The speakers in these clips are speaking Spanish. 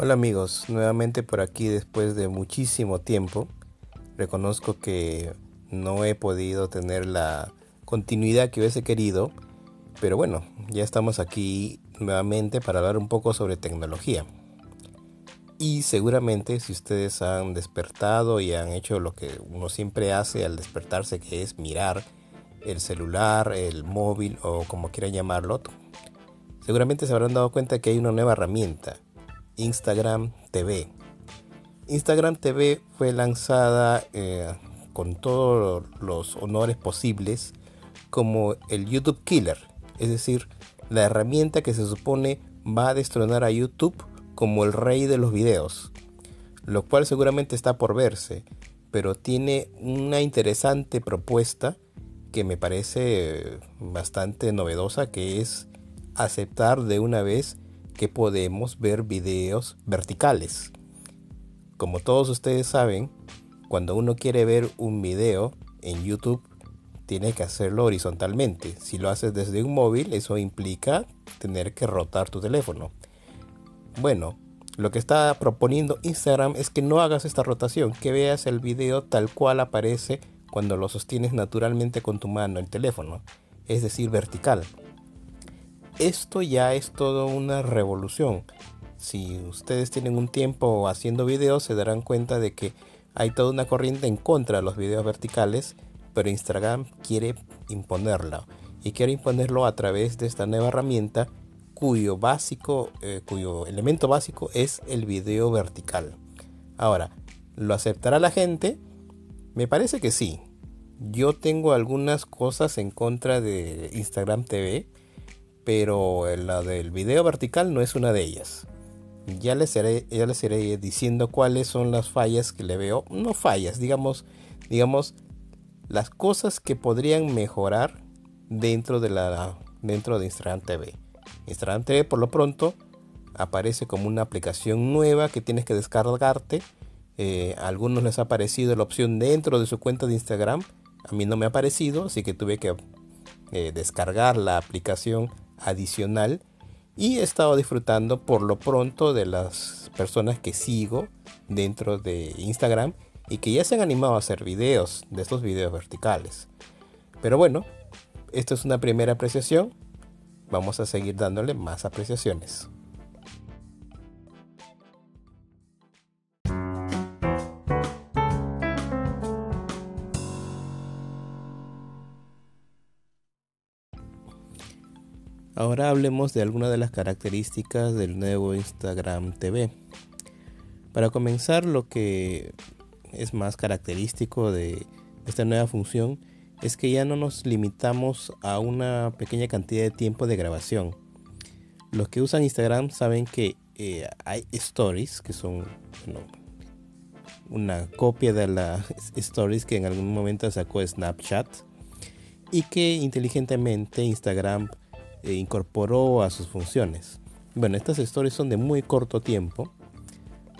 Hola amigos, nuevamente por aquí después de muchísimo tiempo. Reconozco que no he podido tener la continuidad que hubiese querido, pero bueno, ya estamos aquí nuevamente para hablar un poco sobre tecnología. Y seguramente si ustedes han despertado y han hecho lo que uno siempre hace al despertarse, que es mirar el celular, el móvil o como quieran llamarlo, seguramente se habrán dado cuenta que hay una nueva herramienta Instagram TV. Instagram TV fue lanzada eh, con todos los honores posibles como el YouTube Killer, es decir, la herramienta que se supone va a destronar a YouTube como el rey de los videos, lo cual seguramente está por verse, pero tiene una interesante propuesta que me parece bastante novedosa, que es aceptar de una vez que podemos ver videos verticales. Como todos ustedes saben, cuando uno quiere ver un video en YouTube, tiene que hacerlo horizontalmente. Si lo haces desde un móvil, eso implica tener que rotar tu teléfono. Bueno, lo que está proponiendo Instagram es que no hagas esta rotación, que veas el video tal cual aparece cuando lo sostienes naturalmente con tu mano, el teléfono, es decir, vertical esto ya es toda una revolución. Si ustedes tienen un tiempo haciendo videos, se darán cuenta de que hay toda una corriente en contra de los videos verticales, pero Instagram quiere imponerla y quiere imponerlo a través de esta nueva herramienta cuyo básico, eh, cuyo elemento básico es el video vertical. Ahora, ¿lo aceptará la gente? Me parece que sí. Yo tengo algunas cosas en contra de Instagram TV pero la del video vertical no es una de ellas. Ya les, iré, ya les iré diciendo cuáles son las fallas que le veo. No fallas, digamos, digamos las cosas que podrían mejorar dentro de la dentro de Instagram TV. Instagram TV por lo pronto aparece como una aplicación nueva que tienes que descargarte. Eh, a algunos les ha aparecido la opción dentro de su cuenta de Instagram. A mí no me ha aparecido, así que tuve que eh, descargar la aplicación adicional y he estado disfrutando por lo pronto de las personas que sigo dentro de Instagram y que ya se han animado a hacer videos de estos videos verticales. Pero bueno, esto es una primera apreciación. Vamos a seguir dándole más apreciaciones. Ahora hablemos de algunas de las características del nuevo Instagram TV. Para comenzar, lo que es más característico de esta nueva función es que ya no nos limitamos a una pequeña cantidad de tiempo de grabación. Los que usan Instagram saben que eh, hay stories que son una copia de las stories que en algún momento sacó Snapchat y que inteligentemente Instagram e incorporó a sus funciones. Bueno, estas stories son de muy corto tiempo,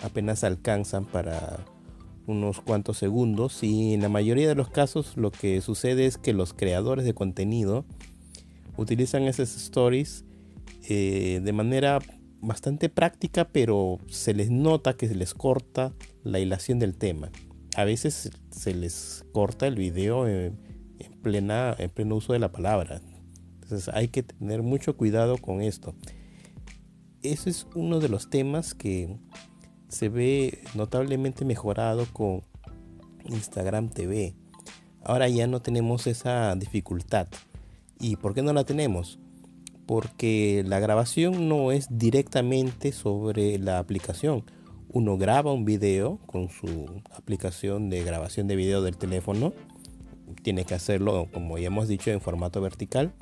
apenas alcanzan para unos cuantos segundos y en la mayoría de los casos lo que sucede es que los creadores de contenido utilizan esas stories eh, de manera bastante práctica pero se les nota que se les corta la hilación del tema. A veces se les corta el video en, plena, en pleno uso de la palabra. Entonces hay que tener mucho cuidado con esto. Ese es uno de los temas que se ve notablemente mejorado con Instagram TV. Ahora ya no tenemos esa dificultad. ¿Y por qué no la tenemos? Porque la grabación no es directamente sobre la aplicación. Uno graba un video con su aplicación de grabación de video del teléfono. Tiene que hacerlo, como ya hemos dicho, en formato vertical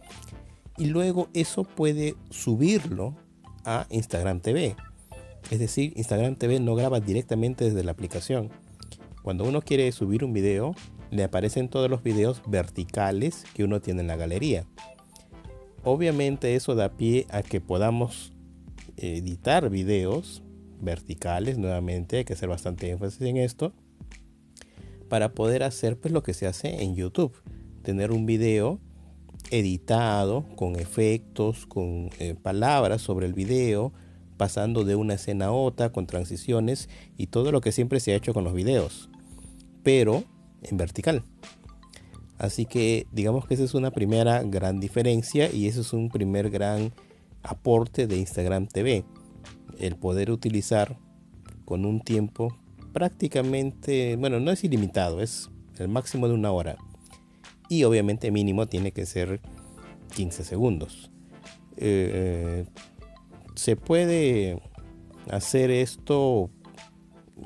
y luego eso puede subirlo a Instagram TV. Es decir, Instagram TV no graba directamente desde la aplicación. Cuando uno quiere subir un video, le aparecen todos los videos verticales que uno tiene en la galería. Obviamente eso da pie a que podamos editar videos verticales nuevamente, hay que hacer bastante énfasis en esto, para poder hacer pues lo que se hace en YouTube, tener un video editado, con efectos, con eh, palabras sobre el video, pasando de una escena a otra con transiciones y todo lo que siempre se ha hecho con los videos, pero en vertical. Así que digamos que esa es una primera gran diferencia y eso es un primer gran aporte de Instagram TV. El poder utilizar con un tiempo prácticamente, bueno, no es ilimitado, es el máximo de una hora. Y obviamente mínimo tiene que ser 15 segundos. Eh, se puede hacer esto,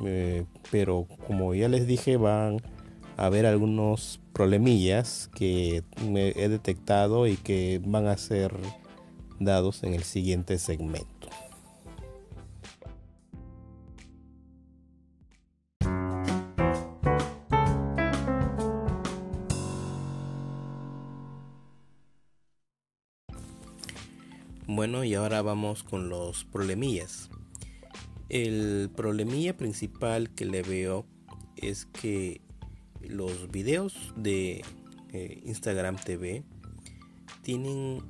eh, pero como ya les dije, van a haber algunos problemillas que he detectado y que van a ser dados en el siguiente segmento. Bueno, y ahora vamos con los problemillas. El problemilla principal que le veo es que los videos de eh, Instagram TV tienen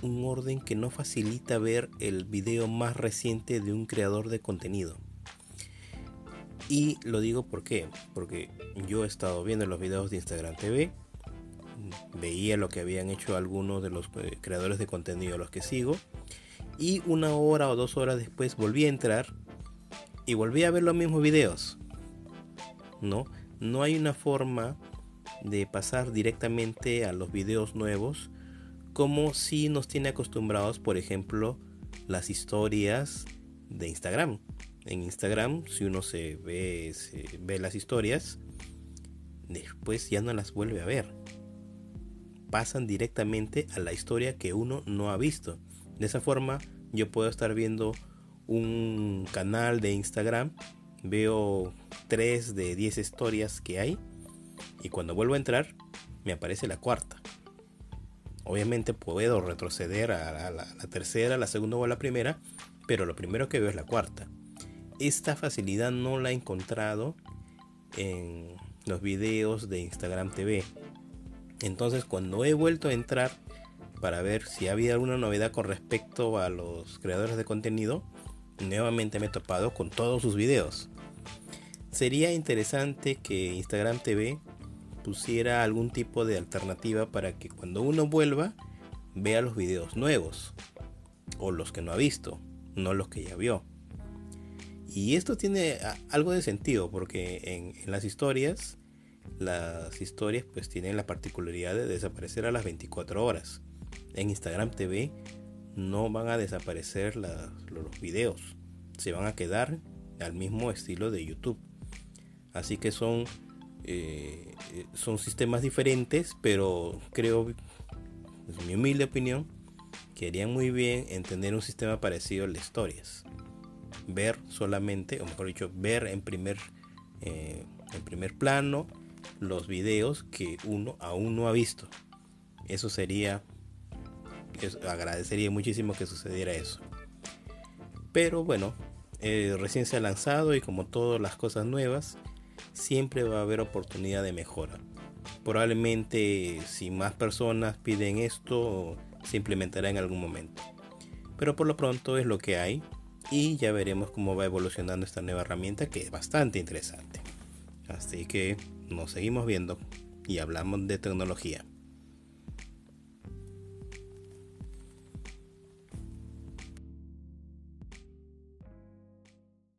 un orden que no facilita ver el video más reciente de un creador de contenido. Y lo digo por qué, porque yo he estado viendo los videos de Instagram TV veía lo que habían hecho algunos de los eh, creadores de contenido a los que sigo y una hora o dos horas después volví a entrar y volví a ver los mismos videos. No, no hay una forma de pasar directamente a los videos nuevos como si nos tiene acostumbrados, por ejemplo, las historias de Instagram. En Instagram, si uno se ve, se ve las historias, después ya no las vuelve a ver pasan directamente a la historia que uno no ha visto. De esa forma yo puedo estar viendo un canal de Instagram, veo 3 de 10 historias que hay y cuando vuelvo a entrar me aparece la cuarta. Obviamente puedo retroceder a la, tercera, la segunda o a la primera, pero lo primero que veo es la cuarta. Esta facilidad no la he encontrado en los videos de Instagram TV. Entonces cuando he vuelto a entrar para ver si había alguna novedad con respecto a los creadores de contenido, nuevamente me he topado con todos sus videos. Sería interesante que Instagram TV pusiera algún tipo de alternativa para que cuando uno vuelva vea los videos nuevos o los que no ha visto, no los que ya vio. Y esto tiene algo de sentido porque en, en las historias las historias pues tienen la particularidad de desaparecer a las 24 horas. En Instagram TV no van a desaparecer los videos, se van a quedar al mismo estilo de YouTube. Así que son, eh, son sistemas diferentes, pero creo, es mi humilde opinión, que harían muy bien en tener un sistema parecido al de historias. Ver solamente, o mejor dicho, ver en primer, eh, en primer plano los videos que uno aún no ha visto. Eso sería, agradecería muchísimo que sucediera eso. Pero bueno, eh, recién se ha lanzado y como todas las cosas nuevas, siempre va a haber oportunidad de mejora. Probablemente si más personas piden esto, se implementará en algún momento. Pero por lo pronto es lo que hay y ya veremos cómo va evolucionando esta nueva herramienta que es bastante interesante. Así que nos seguimos viendo y hablamos de tecnología.